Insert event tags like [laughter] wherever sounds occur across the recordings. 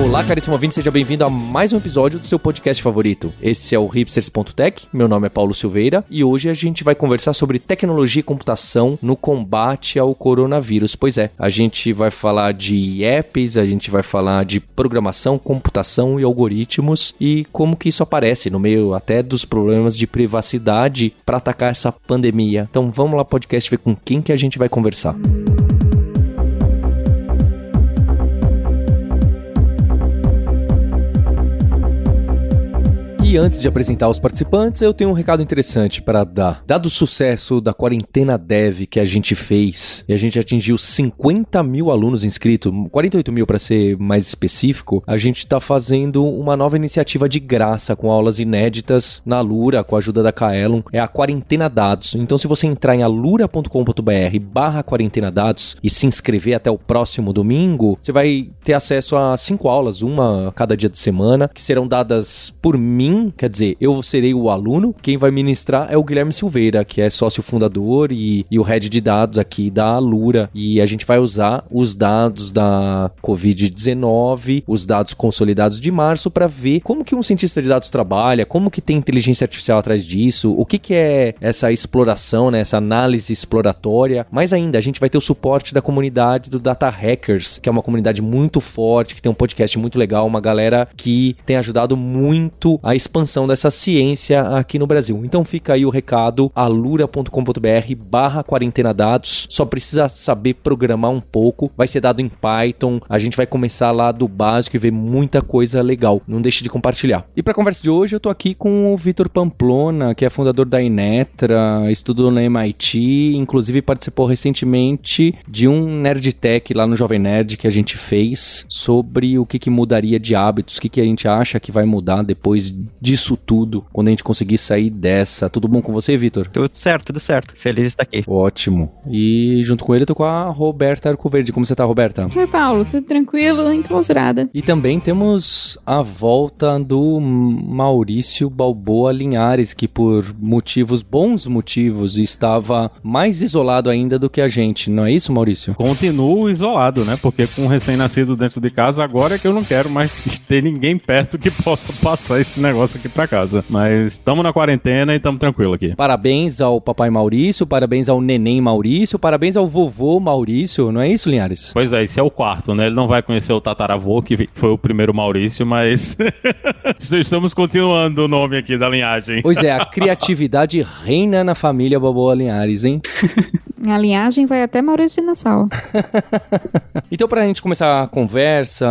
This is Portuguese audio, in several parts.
Olá, caríssimo ouvinte, seja bem-vindo a mais um episódio do seu podcast favorito. Esse é o hipsters.tech, meu nome é Paulo Silveira e hoje a gente vai conversar sobre tecnologia e computação no combate ao coronavírus. Pois é, a gente vai falar de apps, a gente vai falar de programação, computação e algoritmos e como que isso aparece no meio até dos problemas de privacidade para atacar essa pandemia. Então vamos lá, podcast, ver com quem que a gente vai conversar. Música E antes de apresentar os participantes, eu tenho um recado interessante para dar. Dado o sucesso da quarentena dev que a gente fez, e a gente atingiu 50 mil alunos inscritos, 48 mil para ser mais específico, a gente está fazendo uma nova iniciativa de graça com aulas inéditas na Lura, com a ajuda da Kaelon. É a Quarentena Dados. Então, se você entrar em alura.com.br barra quarentena dados e se inscrever até o próximo domingo, você vai ter acesso a cinco aulas, uma a cada dia de semana, que serão dadas por mim quer dizer, eu serei o aluno, quem vai ministrar é o Guilherme Silveira, que é sócio fundador e, e o head de dados aqui da Alura. E a gente vai usar os dados da Covid-19, os dados consolidados de março, para ver como que um cientista de dados trabalha, como que tem inteligência artificial atrás disso, o que, que é essa exploração, né, essa análise exploratória. Mais ainda, a gente vai ter o suporte da comunidade do Data Hackers, que é uma comunidade muito forte, que tem um podcast muito legal, uma galera que tem ajudado muito a expansão dessa ciência aqui no Brasil. Então fica aí o recado, alura.com.br barra quarentena dados, só precisa saber programar um pouco, vai ser dado em Python, a gente vai começar lá do básico e ver muita coisa legal, não deixe de compartilhar. E para a conversa de hoje eu tô aqui com o Vitor Pamplona, que é fundador da Inetra, estudou na MIT, inclusive participou recentemente de um Nerd Tech lá no Jovem Nerd que a gente fez sobre o que, que mudaria de hábitos, o que, que a gente acha que vai mudar depois disso tudo, quando a gente conseguir sair dessa. Tudo bom com você, Vitor? Tudo certo, tudo certo. Feliz de estar aqui. Ótimo. E junto com ele eu tô com a Roberta Arcoverde. Como você tá, Roberta? Oi, Paulo. Tudo tranquilo, enclausurada. E também temos a volta do Maurício Balboa Linhares, que por motivos, bons motivos, estava mais isolado ainda do que a gente. Não é isso, Maurício? Continuo isolado, né? Porque com um recém-nascido dentro de casa, agora é que eu não quero mais [laughs] ter ninguém perto que possa passar esse negócio aqui pra casa. Mas estamos na quarentena e estamos tranquilo aqui. Parabéns ao papai Maurício, parabéns ao neném Maurício, parabéns ao vovô Maurício, não é isso, Linhares? Pois é, esse é o quarto, né? Ele não vai conhecer o tataravô, que foi o primeiro Maurício, mas [laughs] estamos continuando o nome aqui da linhagem. Pois é, a criatividade reina na família Balboa Linhares, hein? [laughs] A linhagem vai até Maurício de Nassau. [laughs] então, pra gente começar a conversa,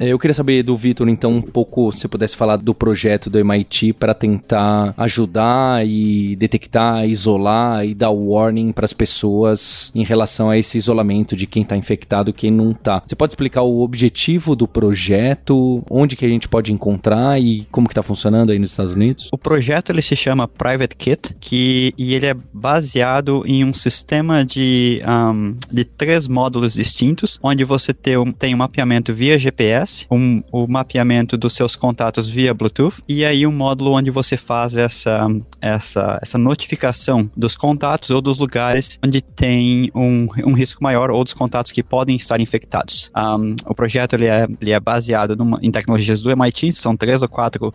eu queria saber do Vitor, então, um pouco, se pudesse falar do projeto do MIT para tentar ajudar e detectar, isolar e dar warning para as pessoas em relação a esse isolamento de quem está infectado e quem não está. Você pode explicar o objetivo do projeto, onde que a gente pode encontrar e como que está funcionando aí nos Estados Unidos? O projeto ele se chama Private Kit, que e ele é baseado em um sistema sistema de, um, de três módulos distintos, onde você tem um, tem um mapeamento via GPS, um, o mapeamento dos seus contatos via Bluetooth, e aí um módulo onde você faz essa, essa, essa notificação dos contatos ou dos lugares onde tem um, um risco maior ou dos contatos que podem estar infectados. Um, o projeto ele é, ele é baseado numa, em tecnologias do MIT, são três ou quatro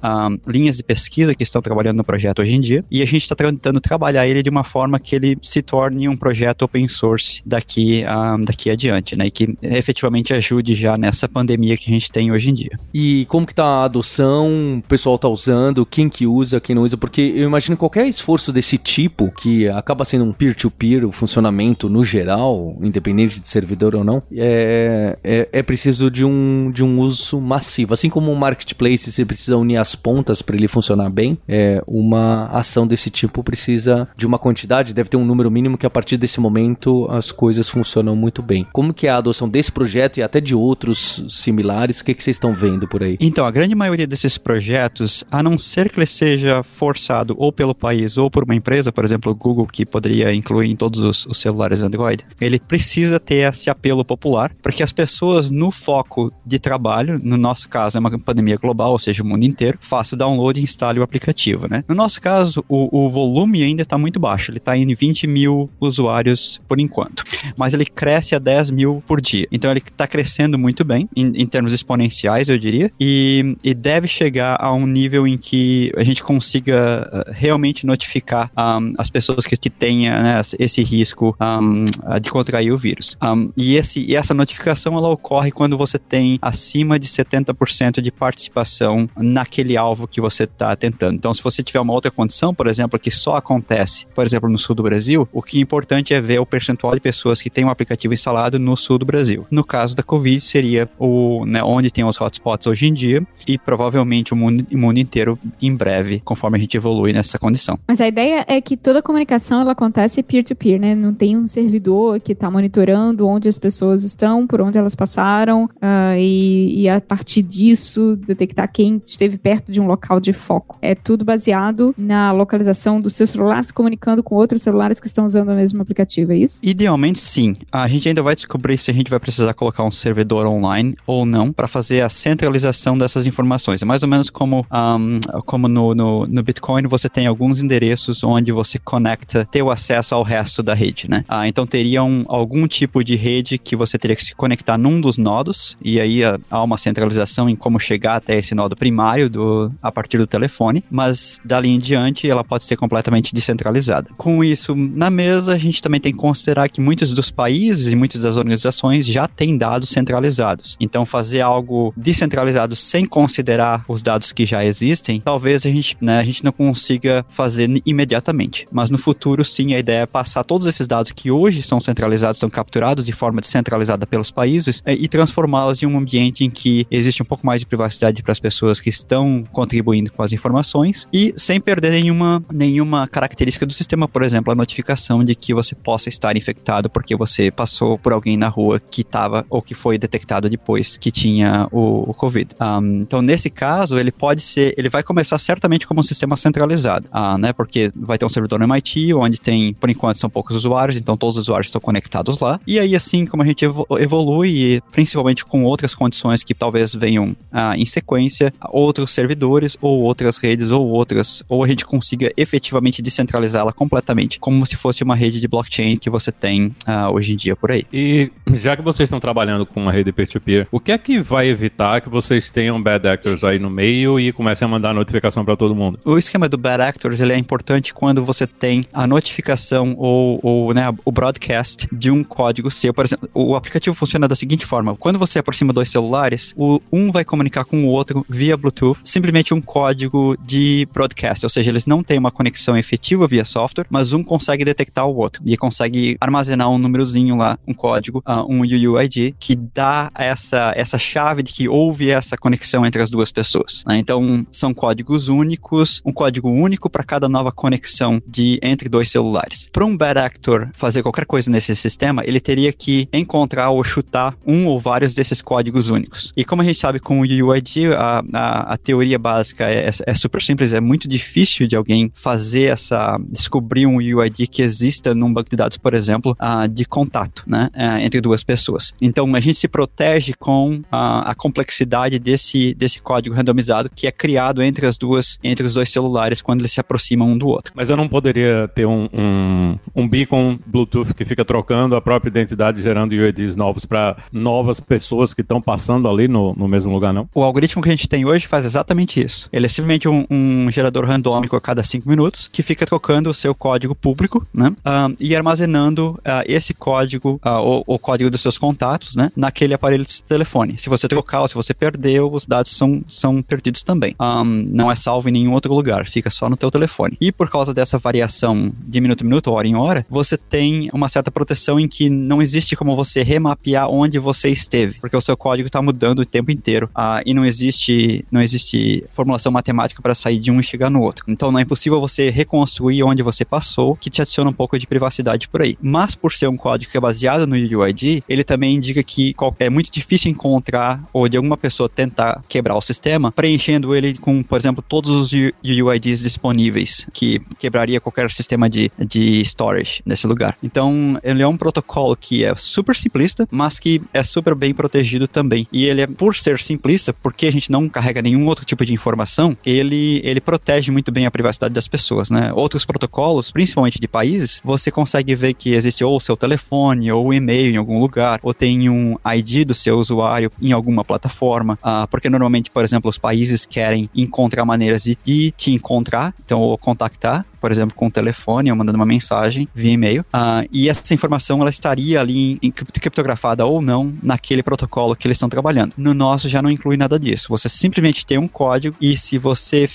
linhas de pesquisa que estão trabalhando no projeto hoje em dia, e a gente está tentando trabalhar ele de uma forma que ele se torne um projeto projeto open source daqui, uh, daqui adiante, né? E que efetivamente ajude já nessa pandemia que a gente tem hoje em dia. E como que tá a adoção? O pessoal tá usando? Quem que usa, quem não usa? Porque eu imagino qualquer esforço desse tipo, que acaba sendo um peer-to-peer, -peer, o funcionamento no geral, independente de servidor ou não, é, é, é preciso de um, de um uso massivo. Assim como um marketplace, você precisa unir as pontas para ele funcionar bem, é, uma ação desse tipo precisa de uma quantidade, deve ter um número mínimo que a partir desse desse momento as coisas funcionam muito bem. Como que é a adoção desse projeto e até de outros similares? O que, que vocês estão vendo por aí? Então, a grande maioria desses projetos, a não ser que ele seja forçado ou pelo país ou por uma empresa, por exemplo, o Google, que poderia incluir em todos os, os celulares Android, ele precisa ter esse apelo popular, porque as pessoas no foco de trabalho, no nosso caso é uma pandemia global, ou seja, o mundo inteiro, faça o download e instale o aplicativo, né? No nosso caso, o, o volume ainda está muito baixo, ele está em 20 mil usuários por enquanto, mas ele cresce a 10 mil por dia, então ele está crescendo muito bem, em, em termos exponenciais, eu diria, e, e, deve chegar a um nível em que a gente consiga uh, realmente notificar um, as pessoas que, que tenham né, esse risco um, de contrair o vírus. Um, e, esse, e essa notificação ela ocorre quando você tem acima de 70% de participação naquele alvo que você está tentando. Então, se você tiver uma outra condição, por exemplo, que só acontece, por exemplo, no sul do Brasil, o que é importante é ver o percentual de pessoas que têm um aplicativo instalado no sul do Brasil. No caso da Covid, seria o, né, onde tem os hotspots hoje em dia e provavelmente o mundo, mundo inteiro em breve, conforme a gente evolui nessa condição. Mas a ideia é que toda a comunicação ela acontece peer-to-peer, -peer, né? Não tem um servidor que está monitorando onde as pessoas estão, por onde elas passaram, uh, e, e, a partir disso detectar quem esteve perto de um local de foco. É tudo baseado na localização do seu celular se comunicando com outros celulares que estão usando o mesmo aplicativo, é isso? Idealmente sim. A gente ainda vai descobrir se a gente vai precisar colocar um servidor online ou não para fazer a centralização dessas informações. É mais ou menos como, um, como no, no, no, Bitcoin você tem alguns endereços onde você conecta, ter o acesso ao resto da rede, né? Ah, então teria um, algum tipo de rede que você teria que se conectar num dos nodos e aí ah, há uma centralização em como chegar até esse nodo primário do, a partir do telefone, mas dali em diante ela pode ser completamente descentralizada. Com isso na mesa, a gente também tem que considerar que muitos dos países e muitas das organizações já têm dados centralizados. Então fazer algo descentralizado sem considerar os dados que já existem, talvez a gente, né, a gente não consiga fazer imediatamente. Mas no futuro, sim, a ideia é passar todos esses dados que hoje são centralizados, são capturados de forma descentralizada pelos países é, e transformá-los em um ambiente em que existe um pouco mais de privacidade para as pessoas que estão contribuindo com as informações e sem perder nenhuma, nenhuma característica do sistema, por exemplo, a notificação de que você possa estar infectado porque você passou por alguém na rua que estava ou que foi detectado depois que tinha o, o Covid. Um, então, nesse caso, ele pode ser, ele vai começar certamente como um sistema centralizado, uh, né? Porque vai ter um servidor no MIT, onde tem, por enquanto, são poucos usuários, então todos os usuários estão conectados lá. E aí, assim como a gente evolui, principalmente com outras condições que talvez venham uh, em sequência, outros servidores ou outras redes ou outras, ou a gente consiga efetivamente descentralizá-la completamente, como se fosse uma rede de blockchain que você tem uh, hoje em dia por aí. E já que vocês estão trabalhando com uma rede peer-to-peer, -peer, o que é que vai evitar que vocês tenham bad actors aí no meio e comecem a mandar notificação para todo mundo? O esquema do bad actors ele é importante quando você tem a notificação ou, ou né, o broadcast de um código seu. Por exemplo, o aplicativo funciona da seguinte forma: quando você aproxima dois celulares, o um vai comunicar com o outro via Bluetooth, simplesmente um código de broadcast, ou seja, eles não têm uma conexão efetiva via software, mas um consegue detectar o outro e consegue armazenar um númerozinho lá, um código, uh, um UUID, que dá essa, essa chave de que houve essa conexão entre as duas pessoas. Né? Então, são códigos únicos, um código único para cada nova conexão de entre dois celulares. Para um bad actor fazer qualquer coisa nesse sistema, ele teria que encontrar ou chutar um ou vários desses códigos únicos. E como a gente sabe com o UUID, a, a, a teoria básica é, é, super simples, é muito difícil de alguém fazer essa, descobrir um UUID que exista num banco de dados, por exemplo, uh, de contato, né, uh, entre duas pessoas. Então, a gente se protege com a, a complexidade desse, desse código randomizado que é criado entre as duas, entre os dois celulares quando eles se aproximam um do outro. Mas eu não poderia ter um, um, um beacon Bluetooth que fica trocando a própria identidade, gerando UIDs novos para novas pessoas que estão passando ali no, no mesmo lugar, não? O algoritmo que a gente tem hoje faz exatamente isso. Ele é simplesmente um, um gerador randômico a cada cinco minutos que fica trocando o seu código público, né? Um, e armazenando uh, esse código, uh, o, o, código dos seus contatos, né? Naquele aparelho de telefone. Se você trocar ou se você perdeu, os dados são, são perdidos também. Um, não é salvo em nenhum outro lugar, fica só no teu telefone. E por causa dessa variação de minuto a minuto, hora em hora, você tem uma certa proteção em que não existe como você remapear onde você esteve, porque o seu código está mudando o tempo inteiro uh, e não existe, não existe formulação matemática para sair de um e chegar no outro. Então não é impossível você reconstruir onde você passou, que te adiciona um pouco de privacidade por aí. Mas por ser um código que é baseado no UUID, ele também indica que é muito difícil encontrar ou de alguma pessoa tentar quebrar o sistema, preenchendo ele com, por exemplo, todos os UUIDs disponíveis, que quebraria qualquer sistema de, de storage nesse lugar. Então, ele é um protocolo que é super simplista, mas que é super bem protegido também. E ele é, por ser simplista, porque a gente não carrega nenhum outro tipo de informação, ele, ele protege muito bem a privacidade das pessoas, né? Outros protocolos, principalmente de países, você consegue ver que existe ou o seu telefone, ou o e-mail em algum lugar, ou tem um ID do seu usuário em alguma plataforma, uh, porque normalmente, por exemplo, os países querem encontrar maneiras de te encontrar, então, ou contactar, por exemplo, com o telefone ou mandando uma mensagem via e-mail. Uh, e essa informação ela estaria ali em, criptografada ou não naquele protocolo que eles estão trabalhando. No nosso já não inclui nada disso. Você simplesmente tem um código e se você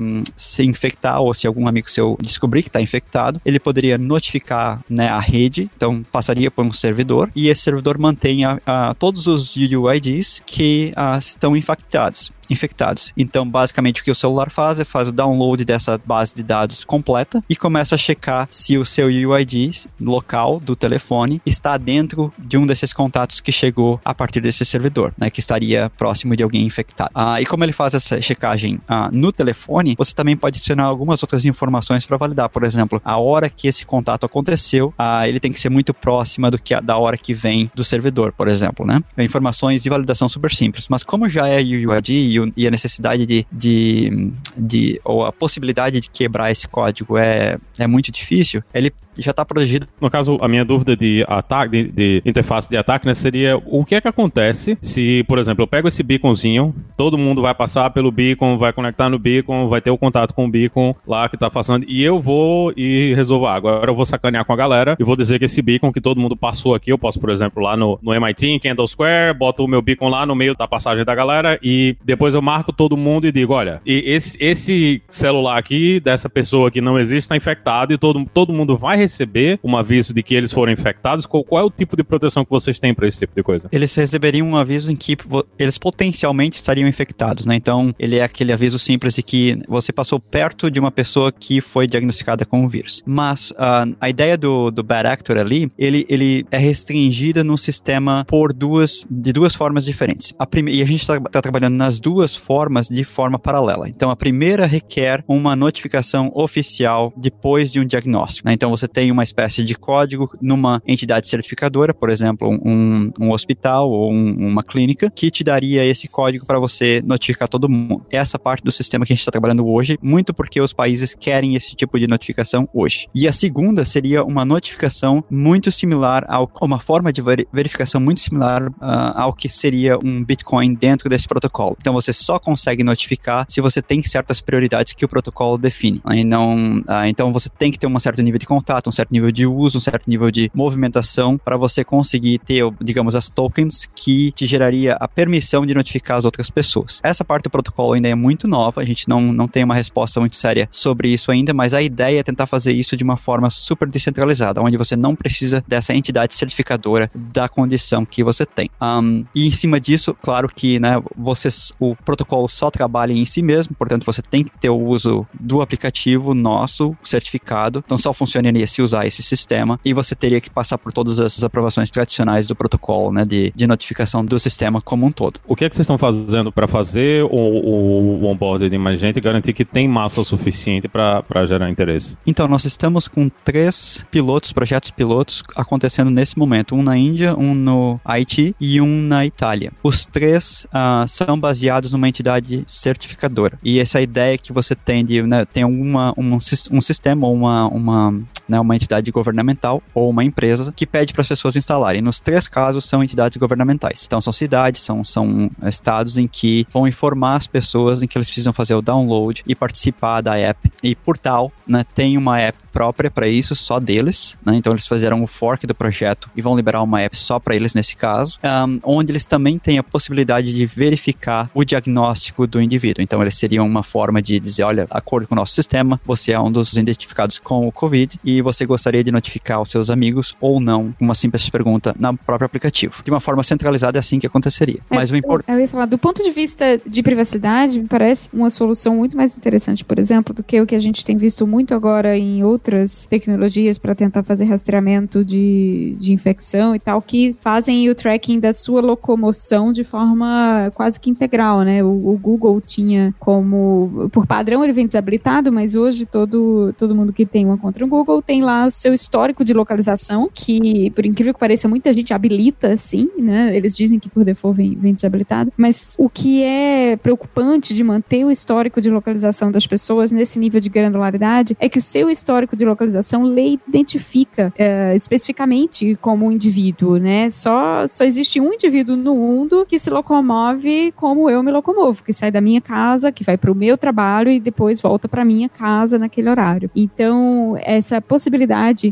um, se infectar ou se algum amigo seu descobrir que está infectado, ele poderia notificar né, a rede, então passaria por um servidor e esse servidor mantém a, a, todos os UUIDs que uh, estão infectados infectados. Então, basicamente, o que o celular faz é faz o download dessa base de dados completa e começa a checar se o seu UID local do telefone está dentro de um desses contatos que chegou a partir desse servidor, né, que estaria próximo de alguém infectado. Ah, e como ele faz essa checagem ah, no telefone, você também pode adicionar algumas outras informações para validar. Por exemplo, a hora que esse contato aconteceu, ah, ele tem que ser muito próxima do que a, da hora que vem do servidor, por exemplo, né? Informações de validação super simples. Mas como já é UID e, a necessidade de, de, de, ou a possibilidade de quebrar esse código é, é muito difícil, ele já está protegido. No caso, a minha dúvida de ataque, de, de, interface de ataque, né, seria o que é que acontece se, por exemplo, eu pego esse beaconzinho, todo mundo vai passar pelo beacon, vai conectar no beacon, vai ter o contato com o beacon lá que está passando, e eu vou e resolvo, agora eu vou sacanear com a galera e vou dizer que esse beacon que todo mundo passou aqui, eu posso, por exemplo, lá no, no MIT, em Kendall Square, boto o meu beacon lá no meio da passagem da galera e depois eu marco todo mundo e digo, olha, esse, esse celular aqui, dessa pessoa que não existe, está infectado e todo, todo mundo vai receber um aviso de que eles foram infectados? Qual, qual é o tipo de proteção que vocês têm para esse tipo de coisa? Eles receberiam um aviso em que eles potencialmente estariam infectados, né? Então, ele é aquele aviso simples de que você passou perto de uma pessoa que foi diagnosticada com o vírus. Mas uh, a ideia do, do bad actor ali, ele, ele é restringida no sistema por duas, de duas formas diferentes. A primeira, e a gente está tá trabalhando nas duas formas de forma paralela. Então, a primeira requer uma notificação oficial depois de um diagnóstico. Né? Então, você tem uma espécie de código numa entidade certificadora, por exemplo, um, um hospital ou um, uma clínica, que te daria esse código para você notificar todo mundo. Essa parte do sistema que a gente está trabalhando hoje, muito porque os países querem esse tipo de notificação hoje. E a segunda seria uma notificação muito similar ao uma forma de verificação muito similar uh, ao que seria um Bitcoin dentro desse protocolo. Então você só consegue notificar se você tem certas prioridades que o protocolo define. Aí não, uh, então você tem que ter um certo nível de contato, um certo nível de uso, um certo nível de movimentação para você conseguir ter, digamos, as tokens que te geraria a permissão de notificar as outras pessoas. Essa parte do protocolo ainda é muito nova, a gente não, não tem uma resposta muito séria sobre isso ainda, mas a ideia é tentar fazer isso de uma forma super descentralizada, onde você não precisa dessa entidade certificadora da condição que você tem. Um, e em cima disso, claro que né, você, o protocolo só trabalha em si mesmo, portanto você tem que ter o uso do aplicativo nosso certificado, então só funcionaria se usar esse sistema e você teria que passar por todas essas aprovações tradicionais do protocolo, né, de, de notificação do sistema como um todo. O que é que vocês estão fazendo para fazer o, o, o onboarding de mais gente e garantir que tem massa o suficiente para gerar interesse? Então, nós estamos com três pilotos, projetos pilotos acontecendo nesse momento, um na Índia, um no Haiti e um na Itália. Os três uh, são baseados numa entidade certificadora. E essa ideia que você tem de né, tem uma, um, um sistema, uma, uma né, uma entidade governamental ou uma empresa que pede para as pessoas instalarem. Nos três casos são entidades governamentais. Então são cidades, são, são estados em que vão informar as pessoas em que eles precisam fazer o download e participar da app. E por tal, né, tem uma app própria para isso, só deles. Né? Então eles fizeram o fork do projeto e vão liberar uma app só para eles nesse caso, um, onde eles também têm a possibilidade de verificar o diagnóstico do indivíduo. Então eles seriam uma forma de dizer, olha, acordo com o nosso sistema, você é um dos identificados com o COVID e você gostaria de notificar os seus amigos ou não, uma simples pergunta no próprio aplicativo. De uma forma centralizada é assim que aconteceria. É, Mas o importante. Eu ia falar, do ponto de vista de privacidade, me parece uma solução muito mais interessante, por exemplo, do que o que a gente tem visto muito agora em outras tecnologias para tentar fazer rastreamento de, de infecção e tal, que fazem o tracking da sua locomoção de forma quase que integral, né? O, o Google tinha como, por padrão, ele vem desabilitado, mas hoje todo, todo mundo que tem uma conta no Google tem lá o seu histórico de localização, que, por incrível que pareça, muita gente habilita, sim, né? Eles dizem que por default vem, vem desabilitado, mas o que é preocupante de manter o histórico de localização das pessoas nesse nível de granularidade é que o seu histórico de localização lhe identifica é, especificamente como um indivíduo, né? Só, só existe um indivíduo no mundo que se locomove como eu me locomovo, que sai da minha casa, que vai para o meu trabalho e depois volta para minha casa naquele horário. Então, essa possibilidade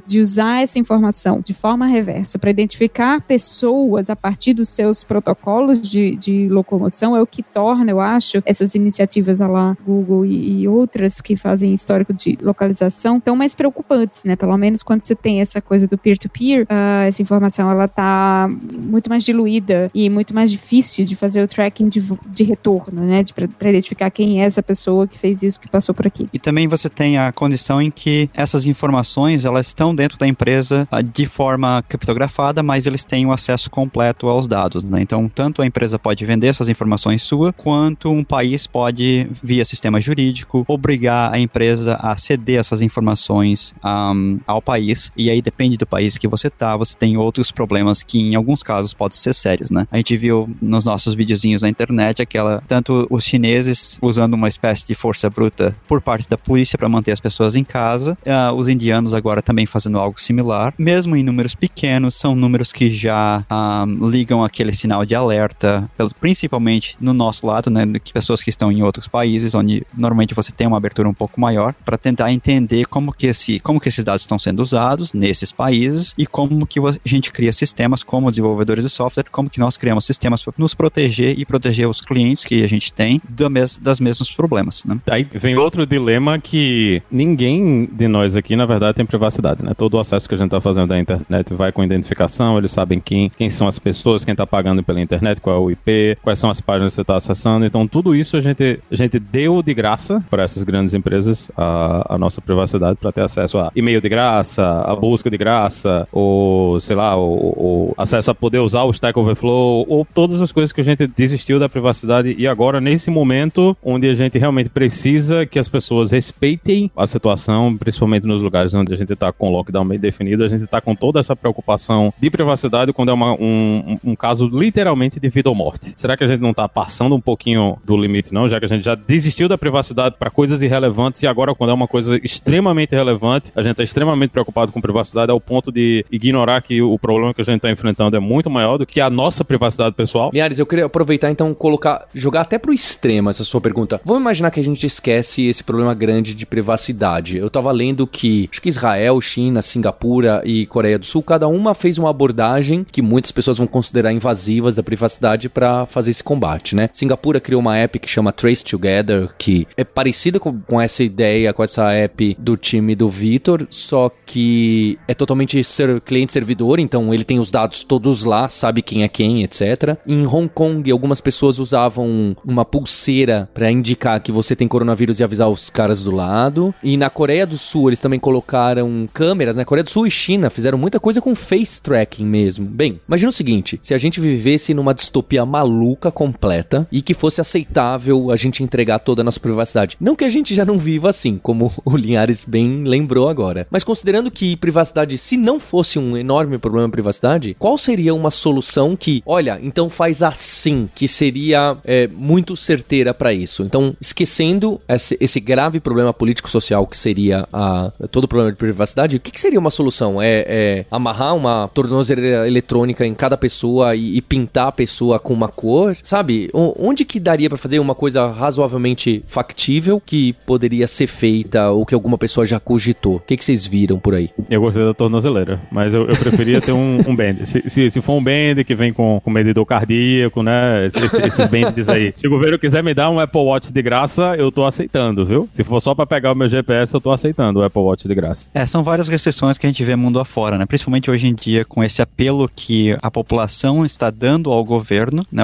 de usar essa informação de forma reversa para identificar pessoas a partir dos seus protocolos de, de locomoção é o que torna, eu acho, essas iniciativas lá Google e, e outras que fazem histórico de localização tão mais preocupantes, né? Pelo menos quando você tem essa coisa do peer-to-peer, uh, essa informação ela tá muito mais diluída e muito mais difícil de fazer o tracking de, de retorno, né? Para identificar quem é essa pessoa que fez isso, que passou por aqui. E também você tem a condição em que essas informações elas estão dentro da empresa uh, de forma criptografada, mas eles têm o acesso completo aos dados, né? Então, tanto a empresa pode vender essas informações sua, quanto um país pode, via sistema jurídico, obrigar a empresa a ceder essas informações um, ao país. E aí depende do país que você tá, você tem outros problemas que em alguns casos podem ser sérios, né? A gente viu nos nossos videozinhos na internet aquela tanto os chineses usando uma espécie de força bruta por parte da polícia para manter as pessoas em casa, uh, os indianos agora também fazendo algo similar, mesmo em números pequenos, são números que já um, ligam aquele sinal de alerta, principalmente no nosso lado, né, que pessoas que estão em outros países, onde normalmente você tem uma abertura um pouco maior, para tentar entender como que, esse, como que esses dados estão sendo usados nesses países e como que a gente cria sistemas como desenvolvedores de software, como que nós criamos sistemas para nos proteger e proteger os clientes que a gente tem mes das mesmos problemas. Né? Aí vem outro dilema que ninguém de nós aqui, na verdade, tem privacidade. Né? Todo o acesso que a gente está fazendo da internet vai com identificação, eles sabem quem, quem são as pessoas, quem está pagando pela internet, qual é o IP, quais são as páginas que você está acessando. Então, tudo isso a gente, a gente deu de graça para essas grandes empresas a, a nossa privacidade para ter acesso a e-mail de graça, a busca de graça, ou sei lá, o, o acesso a poder usar o Stack Overflow, ou todas as coisas que a gente desistiu da privacidade e agora, nesse momento onde a gente realmente precisa que as pessoas respeitem a situação, principalmente nos lugares onde a gente está com lockdown bem definido, a gente está com toda essa preocupação de privacidade quando é uma, um, um caso literalmente de vida ou morte. Será que a gente não está passando um pouquinho do limite, não? Já que a gente já desistiu da privacidade para coisas irrelevantes e agora, quando é uma coisa extremamente relevante, a gente está extremamente preocupado com privacidade ao ponto de ignorar que o problema que a gente está enfrentando é muito maior do que a nossa privacidade pessoal. Liares, eu queria aproveitar então colocar, jogar até pro extremo essa sua pergunta. Vamos imaginar que a gente esquece esse problema grande de privacidade. Eu tava lendo que acho que Israel, China, Singapura e Coreia do Sul, cada uma fez uma abordagem que muitas pessoas vão considerar invasivas da privacidade para fazer esse combate, né? Singapura criou uma app que chama Trace Together, que é parecida com, com essa ideia, com essa app do time do Vitor, só que é totalmente ser cliente-servidor, então ele tem os dados todos lá, sabe quem é quem, etc. Em Hong Kong, algumas pessoas usavam uma pulseira para indicar que você tem coronavírus e avisar os caras do lado. E na Coreia do Sul, eles também colocaram câmeras, né? Coreia do Sul e China fizeram muita coisa com face tracking mesmo. Bem, imagina o seguinte: se a gente vivesse numa distopia maluca completa e que fosse aceitável a gente entregar toda a nossa privacidade. Não que a gente já não viva assim, como [laughs] o Linhares bem lembrou agora. Mas considerando que privacidade, se não fosse um enorme problema de privacidade, qual seria uma solução que, olha, então faz assim, que seria é, muito certeira para isso? Então, esquecendo esse, esse grave problema político-social que seria a, todo o problema de privacidade, o que, que seria uma solução? É, é, amarrar uma tornozeleira eletrônica em cada pessoa e, e, pintar a pessoa com uma cor? Sabe? O, onde que daria para fazer uma coisa razoavelmente factível que poderia ser feita ou que alguma pessoa já cogitou? O que, que vocês viram por aí? Eu gostei da tornozeleira, mas eu, eu preferia ter um, um band. Se, se, se, for um band que vem com, com medidor cardíaco, né? Esses, bands aí. Se o governo quiser me dar um Apple Watch de graça, eu tô aceitando, viu? Se for só para pegar o meu GPS, eu tô aceitando o Apple Watch de graça. É, são várias restrições que a gente vê mundo afora, né? Principalmente hoje em dia, com esse apelo que a população está dando ao governo. Né?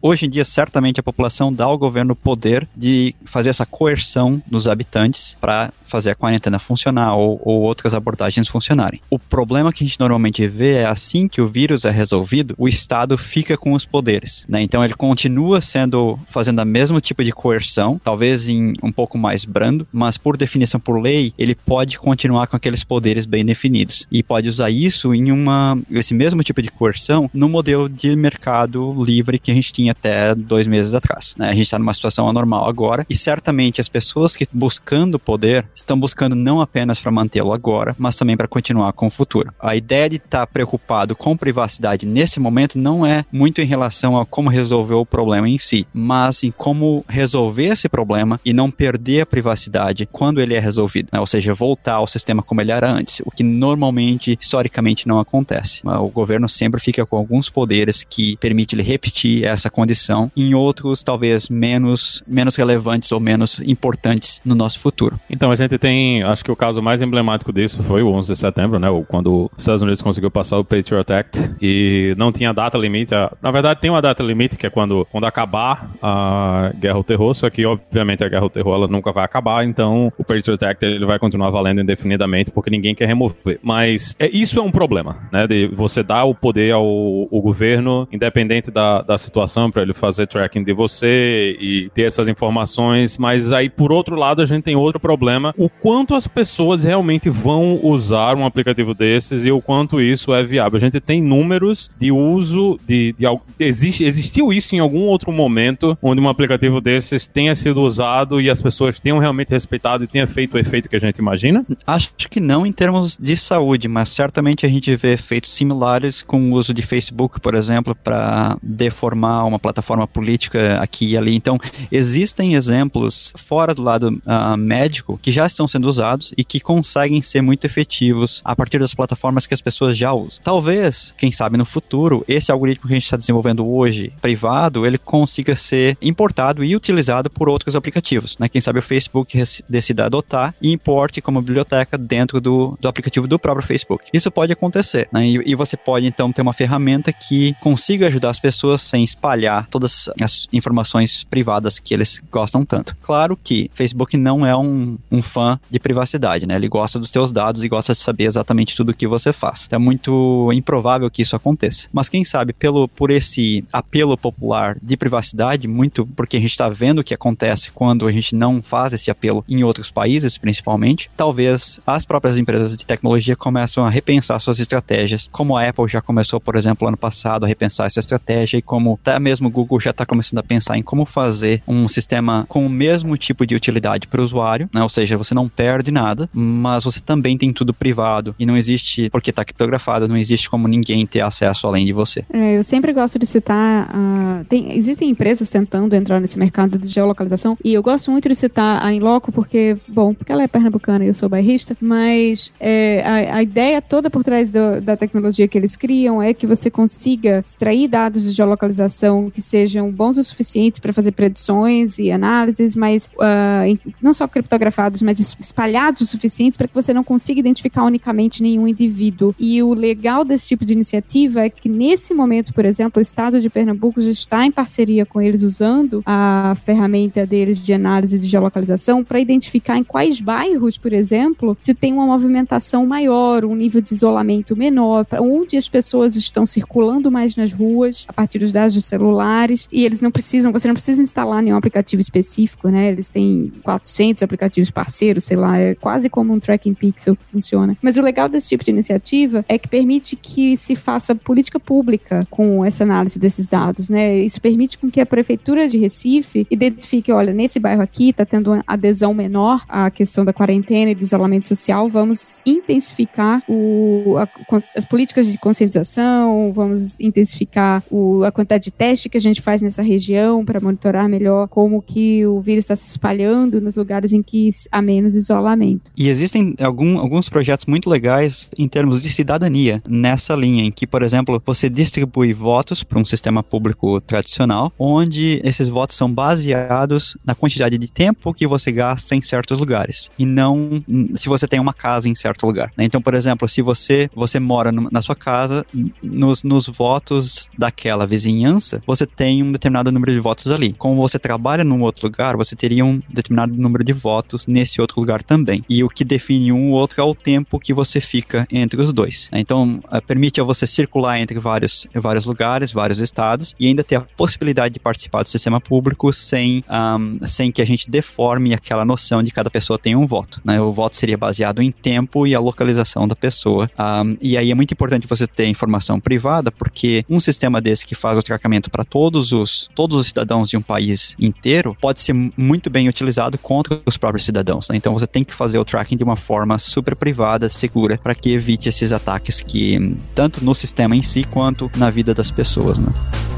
Hoje em dia, certamente, a população dá ao governo o poder de fazer essa coerção dos habitantes para fazer a quarentena funcionar ou, ou, outras abordagens funcionarem. O problema que a gente normalmente vê é assim que o vírus é resolvido, o Estado fica com os poderes, né? Então ele continua sendo fazendo a mesmo tipo de coerção, talvez em um pouco mais brando, mas por definição por lei, ele pode continuar com aqueles poderes bem definidos e pode usar isso em uma esse mesmo tipo de coerção no modelo de mercado livre que a gente tinha até dois meses atrás. Né? A gente está numa situação anormal agora e certamente as pessoas que buscando poder estão buscando não apenas para mantê-lo agora, mas também para continuar com o futuro. A ideia de estar tá preocupado com privacidade nesse momento não é muito em relação a como resolver o problema em si, mas em como resolver esse problema e não perder a privacidade quando ele é resolvido, né? ou seja, voltar ao sistema como ele era antes, o que normalmente, historicamente, não acontece. O governo sempre fica com alguns poderes que permite ele repetir essa condição, em outros talvez menos, menos relevantes ou menos importantes no nosso futuro. Então a gente gente tem, acho que o caso mais emblemático disso foi o 11 de setembro, né? Quando os Estados Unidos conseguiu passar o Patriot Act e não tinha data limite. Na verdade, tem uma data limite que é quando, quando acabar a guerra ao terror, só que obviamente a guerra ao terror ela nunca vai acabar, então o Patriot Act ele vai continuar valendo indefinidamente porque ninguém quer remover. Mas é, isso é um problema, né? De você dar o poder ao, ao governo, independente da, da situação, para ele fazer tracking de você e ter essas informações. Mas aí, por outro lado, a gente tem outro problema o quanto as pessoas realmente vão usar um aplicativo desses e o quanto isso é viável. A gente tem números de uso de, de, existe, existiu isso em algum outro momento onde um aplicativo desses tenha sido usado e as pessoas tenham realmente respeitado e tenha feito o efeito que a gente imagina? Acho que não em termos de saúde, mas certamente a gente vê efeitos similares com o uso de Facebook, por exemplo, para deformar uma plataforma política aqui e ali. Então, existem exemplos fora do lado uh, médico que já estão sendo usados e que conseguem ser muito efetivos a partir das plataformas que as pessoas já usam. Talvez, quem sabe no futuro, esse algoritmo que a gente está desenvolvendo hoje, privado, ele consiga ser importado e utilizado por outros aplicativos. Né? Quem sabe o Facebook decida adotar e importe como biblioteca dentro do, do aplicativo do próprio Facebook. Isso pode acontecer, né? e, e você pode então ter uma ferramenta que consiga ajudar as pessoas sem espalhar todas as informações privadas que eles gostam tanto. Claro que Facebook não é um, um fã de privacidade, né? Ele gosta dos seus dados e gosta de saber exatamente tudo o que você faz. Então é muito improvável que isso aconteça. Mas quem sabe pelo por esse apelo popular de privacidade, muito porque a gente está vendo o que acontece quando a gente não faz esse apelo em outros países, principalmente, talvez as próprias empresas de tecnologia começam a repensar suas estratégias, como a Apple já começou, por exemplo, ano passado a repensar essa estratégia e como até mesmo o Google já está começando a pensar em como fazer um sistema com o mesmo tipo de utilidade para o usuário, né? Ou seja, você não perde nada, mas você também tem tudo privado e não existe, porque está criptografado, não existe como ninguém ter acesso além de você. É, eu sempre gosto de citar, uh, tem, existem empresas tentando entrar nesse mercado de geolocalização e eu gosto muito de citar a Inloco porque, bom, porque ela é pernambucana e eu sou bairrista, mas é, a, a, ideia toda por trás do, da tecnologia que eles criam é que você consiga extrair dados de geolocalização que sejam bons o suficientes para fazer predições e análises, mas uh, não só criptografados, mas espalhados o suficientes para que você não consiga identificar unicamente nenhum indivíduo. E o legal desse tipo de iniciativa é que nesse momento, por exemplo, o estado de Pernambuco já está em parceria com eles usando a ferramenta deles de análise de geolocalização para identificar em quais bairros, por exemplo, se tem uma movimentação maior, um nível de isolamento menor, onde as pessoas estão circulando mais nas ruas a partir dos dados de celulares e eles não precisam, você não precisa instalar nenhum aplicativo específico, né? Eles têm 400 aplicativos parceiros sei lá, é quase como um tracking pixel que funciona. Mas o legal desse tipo de iniciativa é que permite que se faça política pública com essa análise desses dados, né? Isso permite com que a prefeitura de Recife identifique, olha, nesse bairro aqui está tendo uma adesão menor à questão da quarentena e do isolamento social, vamos intensificar o, a, as políticas de conscientização, vamos intensificar o, a quantidade de teste que a gente faz nessa região para monitorar melhor como que o vírus está se espalhando nos lugares em que a menos isolamento. E existem algum, alguns projetos muito legais em termos de cidadania nessa linha, em que, por exemplo, você distribui votos para um sistema público tradicional, onde esses votos são baseados na quantidade de tempo que você gasta em certos lugares, e não se você tem uma casa em certo lugar. Né? Então, por exemplo, se você, você mora na sua casa, nos, nos votos daquela vizinhança, você tem um determinado número de votos ali. Como você trabalha num outro lugar, você teria um determinado número de votos nesse outro lugar também. E o que define um ou outro é o tempo que você fica entre os dois. Né? Então, eh, permite a você circular entre vários, vários lugares, vários estados, e ainda ter a possibilidade de participar do sistema público sem, um, sem que a gente deforme aquela noção de cada pessoa tem um voto. Né? O voto seria baseado em tempo e a localização da pessoa. Um, e aí é muito importante você ter informação privada, porque um sistema desse que faz o tratamento para todos os, todos os cidadãos de um país inteiro pode ser muito bem utilizado contra os próprios cidadãos. Né? Então você tem que fazer o tracking de uma forma super privada, segura, para que evite esses ataques que, tanto no sistema em si quanto na vida das pessoas. Né?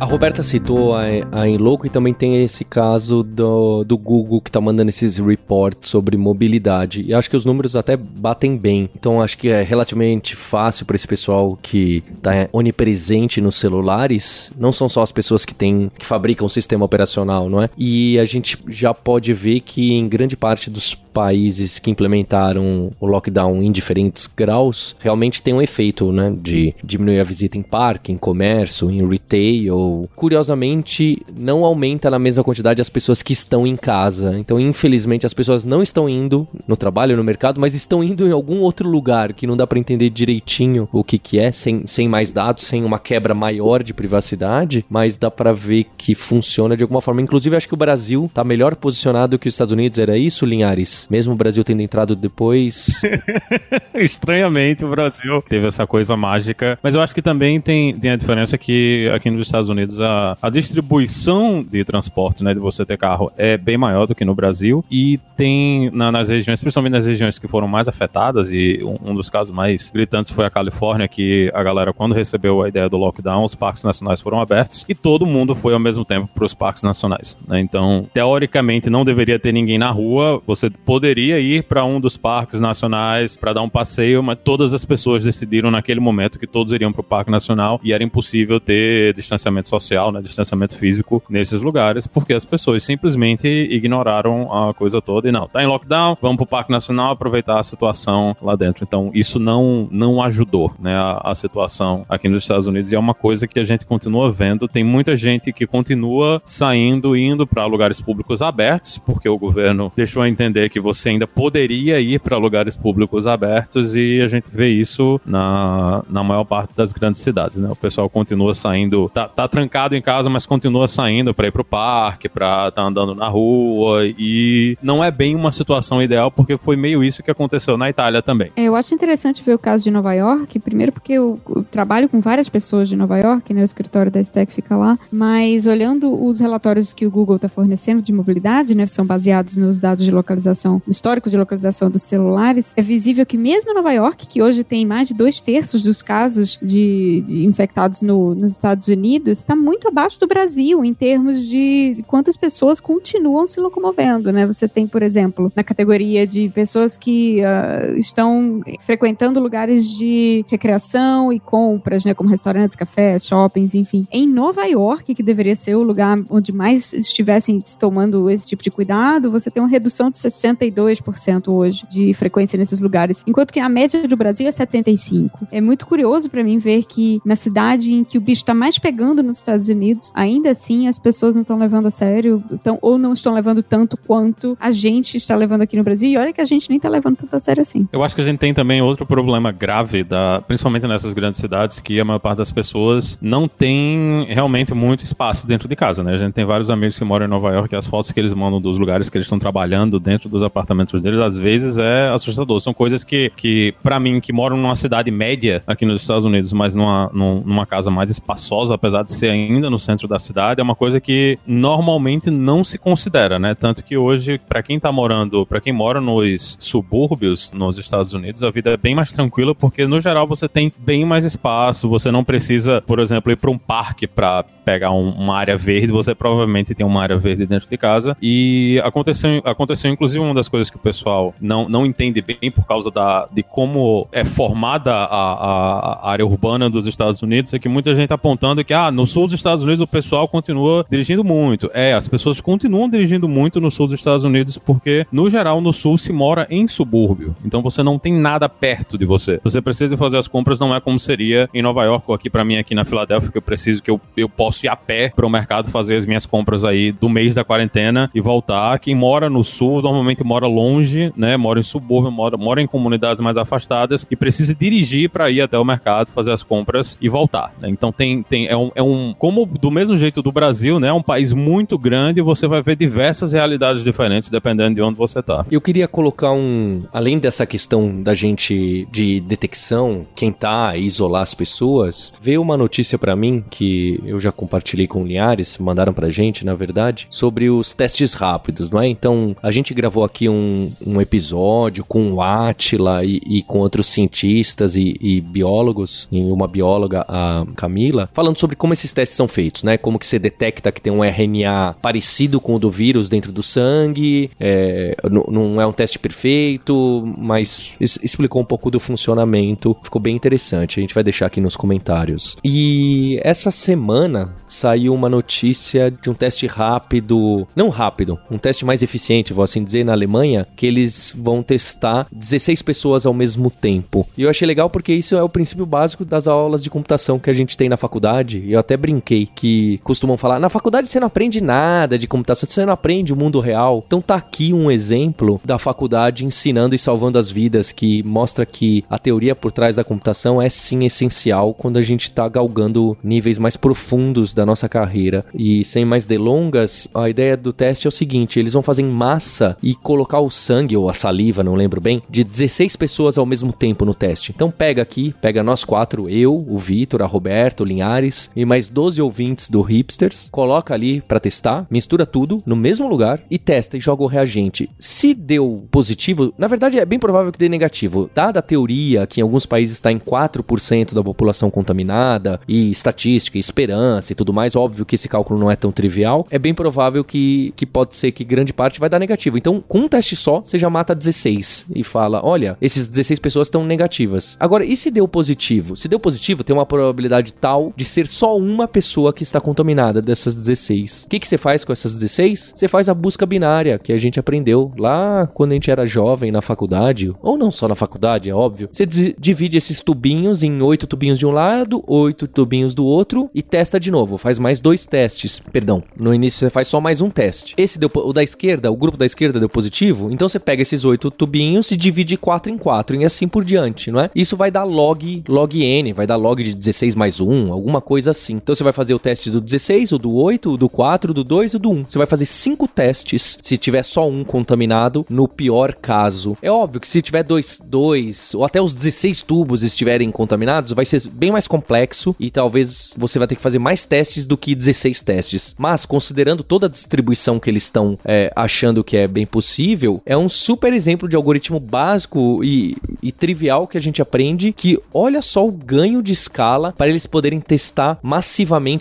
A Roberta citou a, a Enloco e também tem esse caso do, do Google que tá mandando esses reports sobre mobilidade. E acho que os números até batem bem. Então acho que é relativamente fácil para esse pessoal que tá onipresente nos celulares. Não são só as pessoas que têm que fabricam o sistema operacional, não é? E a gente já pode ver que em grande parte dos países que implementaram o lockdown em diferentes graus realmente tem um efeito, né, de diminuir a visita em parque, em comércio, em retail curiosamente, não aumenta na mesma quantidade as pessoas que estão em casa. Então, infelizmente, as pessoas não estão indo no trabalho, no mercado, mas estão indo em algum outro lugar que não dá para entender direitinho o que que é, sem, sem mais dados, sem uma quebra maior de privacidade, mas dá para ver que funciona de alguma forma. Inclusive, acho que o Brasil tá melhor posicionado que os Estados Unidos. Era isso, Linhares? Mesmo o Brasil tendo entrado depois. [laughs] Estranhamente, o Brasil teve essa coisa mágica. Mas eu acho que também tem, tem a diferença que aqui nos Estados Unidos a, a distribuição de transporte, né, de você ter carro, é bem maior do que no Brasil e tem na, nas regiões, principalmente nas regiões que foram mais afetadas e um, um, dos casos mais gritantes foi a Califórnia, que a galera quando recebeu a ideia do lockdown, os parques nacionais foram abertos e todo mundo foi ao mesmo tempo para os parques nacionais. Né? Então, teoricamente não deveria ter ninguém na rua, você poderia ir para um dos parques nacionais para dar um passeio, mas todas as pessoas decidiram naquele momento que todos iriam para o parque nacional e era impossível ter distanciamento social, né, distanciamento físico nesses lugares, porque as pessoas simplesmente ignoraram a coisa toda e não, tá em lockdown, vamos pro Parque Nacional aproveitar a situação lá dentro. Então, isso não, não ajudou, né, a, a situação aqui nos Estados Unidos e é uma coisa que a gente continua vendo. Tem muita gente que continua saindo, indo para lugares públicos abertos, porque o governo deixou a entender que você ainda poderia ir para lugares públicos abertos e a gente vê isso na, na maior parte das grandes cidades, né? O pessoal continua saindo, tá, tá trancado em casa, mas continua saindo para ir pro parque, pra estar tá andando na rua. E não é bem uma situação ideal, porque foi meio isso que aconteceu na Itália também. É, eu acho interessante ver o caso de Nova York, primeiro porque eu, eu trabalho com várias pessoas de Nova York, né? O escritório da Stack fica lá, mas olhando os relatórios que o Google está fornecendo de mobilidade, né? São baseados nos dados de localização, histórico de localização dos celulares, é visível que mesmo Nova York, que hoje tem mais de dois terços dos casos de, de infectados no, nos Estados Unidos, está muito abaixo do Brasil em termos de quantas pessoas continuam se locomovendo, né? Você tem, por exemplo, na categoria de pessoas que uh, estão frequentando lugares de recreação e compras, né? Como restaurantes, cafés, shoppings, enfim. Em Nova York, que deveria ser o lugar onde mais estivessem tomando esse tipo de cuidado, você tem uma redução de 62% hoje de frequência nesses lugares, enquanto que a média do Brasil é 75%. É muito curioso para mim ver que na cidade em que o bicho está mais pegando nos Estados Unidos, ainda assim as pessoas não estão levando a sério, então, ou não estão levando tanto quanto a gente está levando aqui no Brasil. E olha que a gente nem está levando tanto a sério assim. Eu acho que a gente tem também outro problema grave, da, principalmente nessas grandes cidades, que a maior parte das pessoas não tem realmente muito espaço dentro de casa, né? A gente tem vários amigos que moram em Nova York e as fotos que eles mandam dos lugares que eles estão trabalhando dentro dos apartamentos deles, às vezes é assustador. São coisas que, que para mim, que moram numa cidade média aqui nos Estados Unidos, mas numa, numa casa mais espaçosa, apesar de ser ainda no centro da cidade, é uma coisa que normalmente não se considera, né? Tanto que hoje, para quem tá morando, para quem mora nos subúrbios nos Estados Unidos, a vida é bem mais tranquila porque no geral você tem bem mais espaço, você não precisa, por exemplo, ir para um parque para pegar um, uma área verde, você provavelmente tem uma área verde dentro de casa. E aconteceu, aconteceu inclusive uma das coisas que o pessoal não, não entende bem por causa da, de como é formada a, a, a área urbana dos Estados Unidos, é que muita gente tá apontando que ah, no sul dos Estados Unidos o pessoal continua dirigindo muito. É, as pessoas continuam dirigindo muito no sul dos Estados Unidos porque, no geral, no sul se mora em subúrbio. Então você não tem nada perto de você. Você precisa fazer as compras, não é como seria em Nova York ou aqui para mim aqui na Filadélfia, que eu preciso que eu, eu posso ir a pé para o mercado fazer as minhas compras aí do mês da quarentena e voltar. Quem mora no sul normalmente mora longe, né? Mora em subúrbio, mora, mora em comunidades mais afastadas e precisa dirigir para ir até o mercado, fazer as compras e voltar. Né? Então tem, tem é, um, é um como do mesmo jeito do Brasil, né? É um país muito grande, você vai ver diversas realidades diferentes dependendo de onde você tá. Eu queria colocar um, além dessa questão da gente de detecção, quem tá, isolar as pessoas, veio uma notícia para mim que eu já compartilhei com o Linhares, mandaram pra gente, na verdade, sobre os testes rápidos, não é? Então, a gente gravou aqui um, um episódio com o Atila e, e com outros cientistas e, e, biólogos, e uma bióloga, a Camila, falando sobre como esses testes são feitos, né? Como que você detecta que tem um RNA parecido com o do vírus dentro do sangue, é, não é um teste perfeito, mas explicou um pouco do funcionamento, ficou bem interessante, a gente vai deixar aqui nos comentários. E essa semana saiu uma notícia de um teste rápido, não rápido, um teste mais eficiente, vou assim dizer, na Alemanha, que eles vão testar 16 pessoas ao mesmo tempo. E eu achei legal porque isso é o princípio básico das aulas de computação que a gente tem na faculdade. Eu até brinquei que costumam falar, na faculdade você não aprende nada de computação, você não aprende o mundo real. Então tá aqui um exemplo da faculdade ensinando e salvando as vidas que mostra que a teoria por trás da computação é sim essencial quando a gente tá galgando níveis mais profundos da nossa carreira. E sem mais delongas, a ideia do teste é o seguinte: eles vão fazer em massa e colocar o sangue ou a saliva, não lembro bem, de 16 pessoas ao mesmo tempo no teste. Então pega aqui, pega nós quatro, eu, o Vitor, a Roberto, o Linhares e mais 12 ouvintes do Hipsters, coloca ali para testar, mistura tudo no mesmo lugar e testa e joga o reagente. Se deu positivo, na verdade é bem provável que dê negativo. Dada a teoria que em alguns países está em 4% da população contaminada e estatística, e esperança e tudo mais, óbvio que esse cálculo não é tão trivial, é bem provável que, que pode ser que grande parte vai dar negativo. Então, com um teste só, você já mata 16 e fala: olha, esses 16 pessoas estão negativas. Agora, e se deu positivo? Se deu positivo, tem uma probabilidade tal de ser só uma pessoa que está contaminada dessas 16. O que, que você faz com essas 16? Você faz a busca binária, que a gente aprendeu lá quando a gente era jovem na faculdade, ou não só na faculdade, é óbvio. Você divide esses tubinhos em oito tubinhos de um lado, oito tubinhos do outro e testa de novo. Faz mais dois testes. Perdão, no início você faz só mais um teste. Esse deu o da esquerda, o grupo da esquerda deu positivo, então você pega esses oito tubinhos e divide quatro em quatro e assim por diante, não é? Isso vai dar log, log n, vai dar log de 16 mais 1, alguma coisa assim. Então você vai fazer o teste do 16, o do 8, o do 4, o do 2 e o do 1. Você vai fazer cinco testes se tiver só um contaminado, no pior caso. É óbvio que se tiver dois, dois ou até os 16 tubos estiverem contaminados, vai ser bem mais complexo e talvez você vai ter que fazer mais testes do que 16 testes. Mas, considerando toda a distribuição que eles estão é, achando que é bem possível, é um super exemplo de algoritmo básico e, e trivial que a gente aprende que olha só o ganho de escala para eles poderem testar massivamente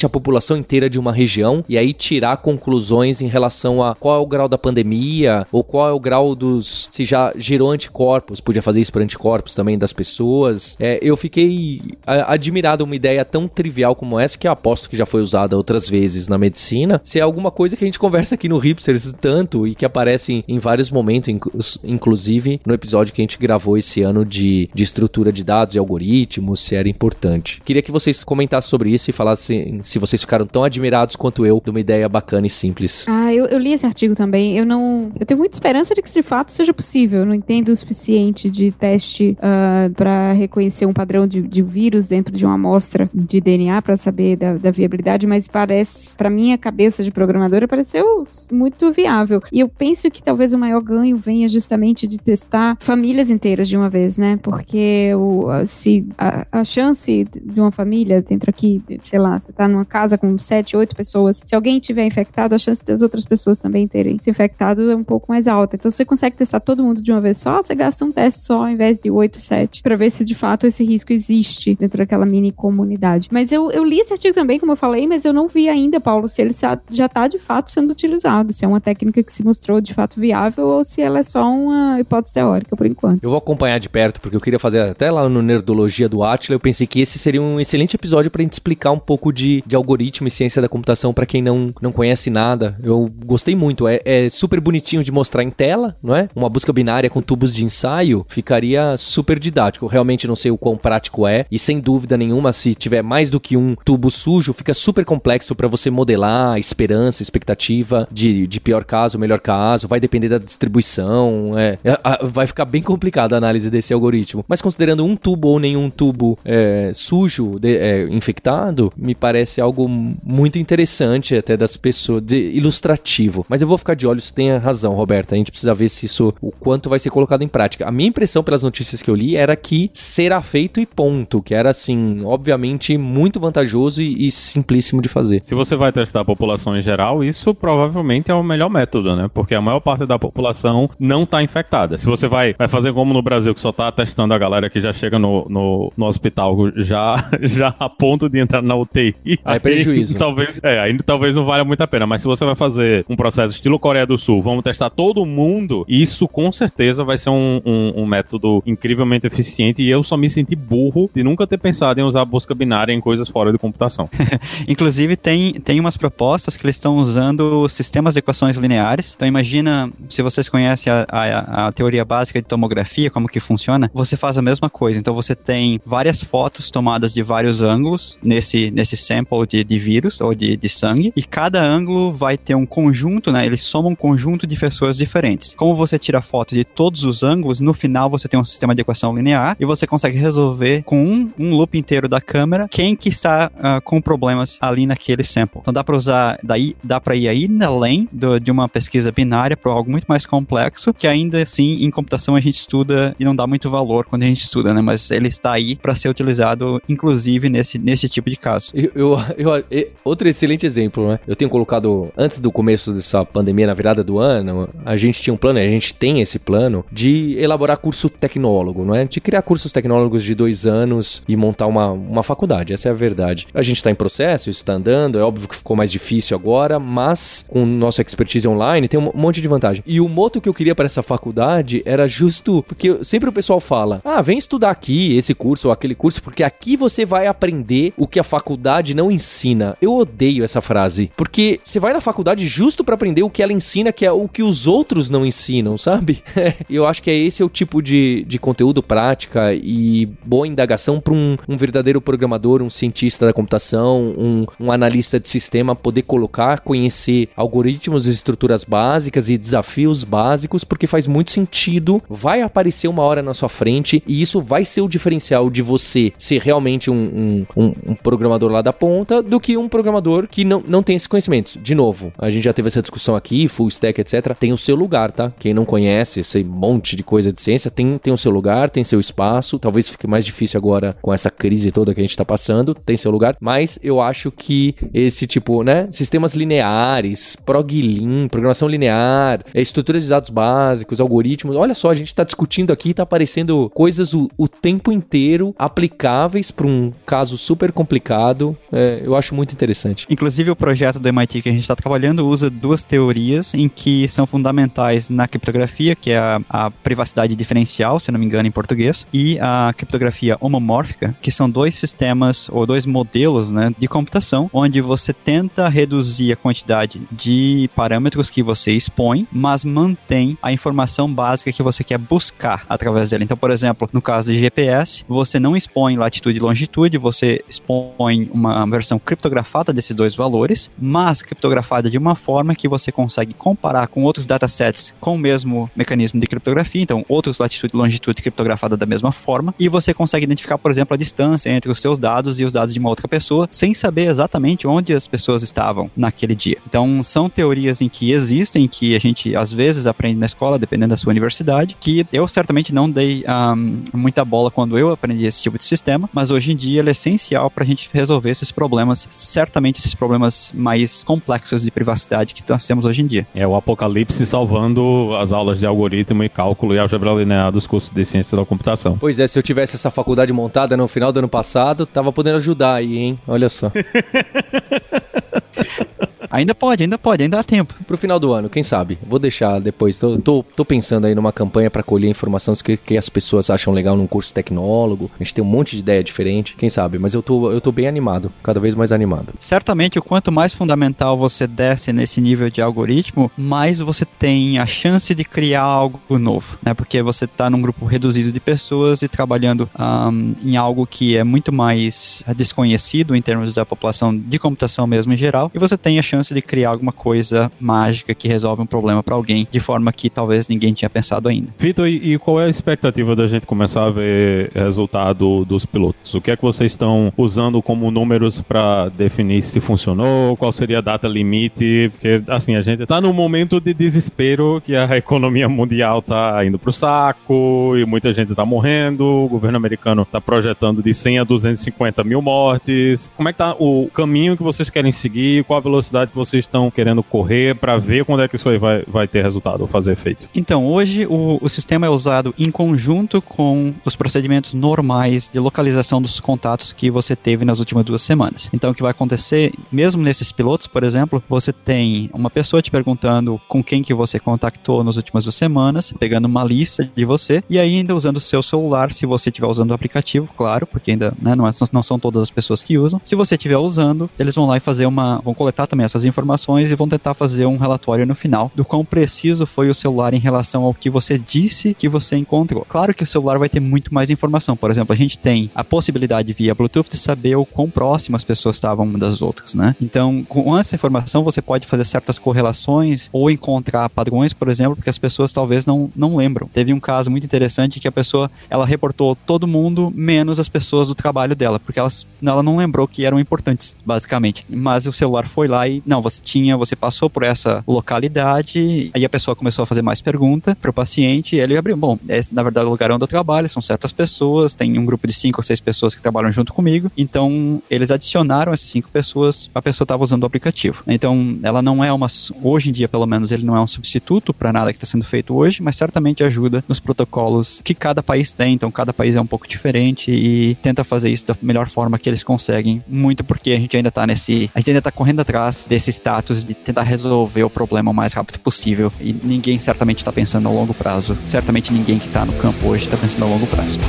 a população inteira de uma região e aí tirar conclusões em relação a qual é o grau da pandemia ou qual é o grau dos. se já gerou anticorpos, podia fazer isso para anticorpos também das pessoas. É, eu fiquei admirado uma ideia tão trivial como essa que eu aposto que já foi usada outras vezes na medicina, se é alguma coisa que a gente conversa aqui no Hipsters tanto e que aparece em, em vários momentos, inclusive no episódio que a gente gravou esse ano de, de estrutura de dados e algoritmos, se era importante. Queria que vocês comentassem sobre isso e falassem se vocês ficaram tão admirados quanto eu de uma ideia bacana e simples. Ah, eu, eu li esse artigo também. Eu não. Eu tenho muita esperança de que de fato seja possível. Eu não entendo o suficiente de teste uh, ah, para reconhecer um padrão de, de vírus dentro de uma amostra de DNA para saber da, da, viabilidade, mas parece, para minha cabeça de programadora, pareceu muito viável. E eu penso que talvez o maior ganho venha justamente de testar famílias inteiras de uma vez, né? Porque o, se a, a chance de uma família dentro aqui, sei lá, lá, você tá numa casa com sete, oito pessoas, se alguém tiver infectado, a chance das outras pessoas também terem se infectado é um pouco mais alta. Então, você consegue testar todo mundo de uma vez só, você gasta um teste só ao invés de oito, sete, para ver se de fato esse risco existe dentro daquela mini comunidade. Mas eu, eu li esse artigo também, como eu falei, mas eu não vi ainda, Paulo, se ele já está de fato sendo utilizado, se é uma técnica que se mostrou de fato viável ou se ela é só uma hipótese teórica por enquanto. Eu vou acompanhar de perto, porque eu queria fazer até lá no Nerdologia do Atila, eu pensei que esse seria um excelente episódio para gente explicar um pouco de, de algoritmo e ciência da computação para quem não, não conhece nada. Eu gostei muito, é, é super bonitinho de mostrar em tela, não é? Uma busca binária com tubos de ensaio ficaria super didático. Realmente não sei o quão prático é, e sem dúvida nenhuma, se tiver mais do que um tubo sujo, fica super complexo para você modelar a esperança, expectativa de, de pior caso, melhor caso, vai depender da distribuição, é, vai ficar bem complicada a análise desse algoritmo. Mas considerando um tubo ou nenhum tubo é, sujo, de, é, infectado, me parece algo muito interessante até das pessoas, de, ilustrativo. Mas eu vou ficar de olho se tem razão, Roberta. A gente precisa ver se isso, o quanto vai ser colocado em prática. A minha impressão pelas notícias que eu li era que será feito e ponto, que era assim, obviamente muito vantajoso e, e simplíssimo de fazer. Se você vai testar a população em geral, isso provavelmente é o melhor método, né? Porque a maior parte da população não está infectada. Se você vai, vai fazer como no Brasil, que só está testando a galera que já chega no, no, no hospital já, [laughs] já a ponto de entrar na UTI. Aí, aí prejuízo. [laughs] Talvez, é, ainda talvez não valha muito a pena. Mas se você vai fazer um processo estilo Coreia do Sul, vamos testar todo mundo, isso com certeza vai ser um, um, um método incrivelmente eficiente. E eu só me senti burro de nunca ter pensado em usar busca binária em coisas fora de computação. [laughs] Inclusive, tem, tem umas propostas que eles estão usando sistemas de equações lineares. Então, imagina, se vocês conhecem a, a, a teoria básica de tomografia, como que funciona, você faz a mesma coisa. Então, você tem várias fotos tomadas de vários ângulos nesse, nesse sample de, de vírus ou de, de sangue, e cada ângulo vai ter um conjunto, né? Eles somam um conjunto de pessoas diferentes. Como você tira foto de todos os ângulos, no final você tem um sistema de equação linear e você consegue resolver com um, um loop inteiro da câmera quem que está uh, com problemas ali naquele sample. Então dá para usar, daí dá para ir ainda além do, de uma pesquisa binária para algo muito mais complexo, que ainda assim em computação a gente estuda e não dá muito valor quando a gente estuda, né? Mas ele está aí para ser utilizado, inclusive nesse, nesse tipo de caso. Eu, [laughs] eu, eu, outro excelente exemplo, né? Eu tenho colocado antes do começo dessa pandemia, na virada do ano, a gente tinha um plano, a gente tem esse plano de elaborar curso tecnólogo, não é? De criar cursos tecnólogos de dois anos e montar uma, uma faculdade. Essa é a verdade. A gente está em processo, isso está andando. É óbvio que ficou mais difícil agora, mas com nossa expertise online tem um monte de vantagem. E o moto que eu queria para essa faculdade era justo porque sempre o pessoal fala: ah, vem estudar aqui esse curso ou aquele curso, porque aqui você vai aprender o que a faculdade não ensina. Eu odeio essa frase, porque você vai na faculdade justo para aprender o que ela ensina, que é o que os outros não ensinam, sabe? [laughs] eu acho que é esse é o tipo de, de conteúdo prática e boa indagação para um, um verdadeiro programador, um cientista da computação, um, um analista de sistema poder colocar, conhecer algoritmos estruturas básicas e desafios básicos, porque faz muito sentido, vai aparecer uma hora na sua frente e isso vai ser o diferencial de você ser realmente um, um, um programador lá da ponta do que um programador que não, não tem esse conhecimento. De novo, a gente já teve essa discussão aqui, full stack, etc. Tem o seu lugar, tá? Quem não conhece esse monte de coisa de ciência tem, tem o seu lugar, tem seu espaço. Talvez fique mais difícil agora com essa crise toda que a gente tá passando, tem seu lugar. Mas eu acho que esse tipo, né? Sistemas lineares, proglin, programação linear, estrutura de dados básicos, algoritmos. Olha só, a gente tá discutindo aqui, tá aparecendo coisas o, o tempo inteiro aplicáveis para um caso super complicado. É, eu acho muito interessante. Inclusive, o projeto do MIT que a gente está trabalhando usa duas teorias em que são fundamentais na criptografia, que é a, a privacidade diferencial, se não me engano, em português, e a criptografia homomórfica, que são dois sistemas ou dois modelos né, de computação, onde você tenta reduzir a quantidade de parâmetros que você expõe, mas mantém a informação básica que você quer buscar através dela. Então, por exemplo, no caso de GPS, você não expõe latitude e longitude, você expõe uma versão criptografada desses dois valores, mas criptografada de uma forma que você consegue comparar com outros datasets com o mesmo mecanismo de criptografia, então outros latitude e longitude criptografada da mesma forma, e você consegue identificar, por exemplo, a distância entre os seus dados e os dados de uma outra pessoa, sem saber exatamente onde as pessoas estavam naquele dia. Então, são teorias em que existem, que a gente às vezes aprende na escola, dependendo da sua universidade, que eu certamente não dei um, muita bola quando eu aprendi esse tipo de sistema, mas hoje em dia ele é essencial para a gente resolver resolver esses problemas, certamente esses problemas mais complexos de privacidade que nós temos hoje em dia. É o apocalipse salvando as aulas de algoritmo e cálculo e álgebra linear dos cursos de ciência da computação. Pois é, se eu tivesse essa faculdade montada no final do ano passado, tava podendo ajudar aí, hein? Olha só. [laughs] Ainda pode, ainda pode, ainda há tempo. Pro final do ano, quem sabe? Vou deixar depois. Tô, tô, tô pensando aí numa campanha para colher informações que, que as pessoas acham legal num curso tecnólogo. A gente tem um monte de ideia diferente, quem sabe? Mas eu tô, eu tô bem animado, cada vez mais animado. Certamente, o quanto mais fundamental você desce nesse nível de algoritmo, mais você tem a chance de criar algo novo, né? Porque você tá num grupo reduzido de pessoas e trabalhando um, em algo que é muito mais desconhecido em termos da população de computação mesmo em geral, e você tem a chance de criar alguma coisa mágica que resolve um problema para alguém de forma que talvez ninguém tinha pensado ainda. Vitor, e, e, qual é a expectativa da gente começar a ver resultado dos pilotos? O que é que vocês estão usando como números para definir se funcionou? Qual seria a data limite? Porque, assim, a gente está num momento de desespero que a [laughs] economia mundial está indo pro saco e muita gente está morrendo, o governo americano está projetando de 100 a 250 mil mortes. Como é que tá o caminho que vocês querem seguir? Qual a velocidade que vocês estão querendo correr para ver quando é que isso aí vai, vai ter resultado ou fazer efeito? Então, hoje o, o sistema é usado em conjunto com os procedimentos normais de localização dos contatos que você teve nas últimas duas semanas. Então, o que vai acontecer, mesmo nesses pilotos, por exemplo, você tem uma pessoa te perguntando com quem que você contactou nas últimas duas semanas, pegando uma lista de você, e ainda usando o seu celular, se você estiver usando o aplicativo, claro, porque ainda né, não, é, não são todas as pessoas que usam. Se você estiver usando, eles vão lá e fazer uma. vão coletar também essas informações e vão tentar fazer um relatório no final do quão preciso foi o celular em relação ao que você disse que você encontrou. Claro que o celular vai ter muito mais informação. Por exemplo, a gente tem a possibilidade via Bluetooth de saber o quão próximas as pessoas estavam umas das outras, né? Então, com essa informação você pode fazer certas correlações ou encontrar padrões, por exemplo, porque as pessoas talvez não, não lembram. Teve um caso muito interessante que a pessoa, ela reportou todo mundo menos as pessoas do trabalho dela, porque elas, ela não lembrou que eram importantes, basicamente. Mas o celular foi lá e não, você tinha, você passou por essa localidade, aí a pessoa começou a fazer mais pergunta para o paciente, e ele abriu, bom, é, na verdade o lugar onde eu trabalho, são certas pessoas, tem um grupo de cinco ou seis pessoas que trabalham junto comigo, então eles adicionaram essas cinco pessoas, a pessoa estava usando o aplicativo. Então, ela não é uma, hoje em dia pelo menos, ele não é um substituto para nada que está sendo feito hoje, mas certamente ajuda nos protocolos que cada país tem, então cada país é um pouco diferente e tenta fazer isso da melhor forma que eles conseguem, muito porque a gente ainda está nesse, a gente ainda está correndo atrás desse esse status de tentar resolver o problema o mais rápido possível. E ninguém certamente está pensando a longo prazo. Certamente ninguém que está no campo hoje está pensando a longo prazo.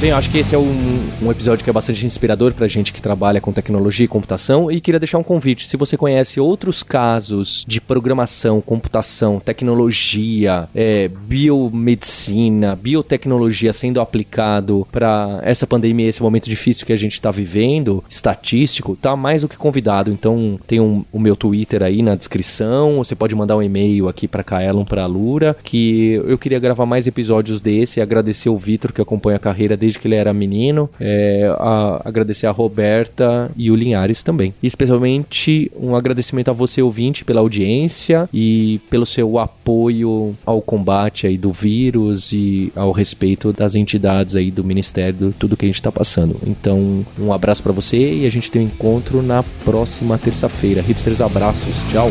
Bem, eu acho que esse é um, um, episódio que é bastante inspirador pra gente que trabalha com tecnologia e computação e queria deixar um convite. Se você conhece outros casos de programação, computação, tecnologia, é, biomedicina, biotecnologia sendo aplicado para essa pandemia, esse momento difícil que a gente está vivendo, estatístico, tá mais do que convidado. Então tem um, o meu Twitter aí na descrição, você pode mandar um e-mail aqui para Kaelon, para Lura, que eu queria gravar mais episódios desse e agradecer o Vitor que acompanha a carreira dele desde que ele era menino. É, a, agradecer a Roberta e o Linhares também. E especialmente um agradecimento a você, ouvinte, pela audiência e pelo seu apoio ao combate aí do vírus e ao respeito das entidades aí do Ministério, tudo que a gente está passando. Então, um abraço para você e a gente tem um encontro na próxima terça-feira. Hipsters, abraços, tchau!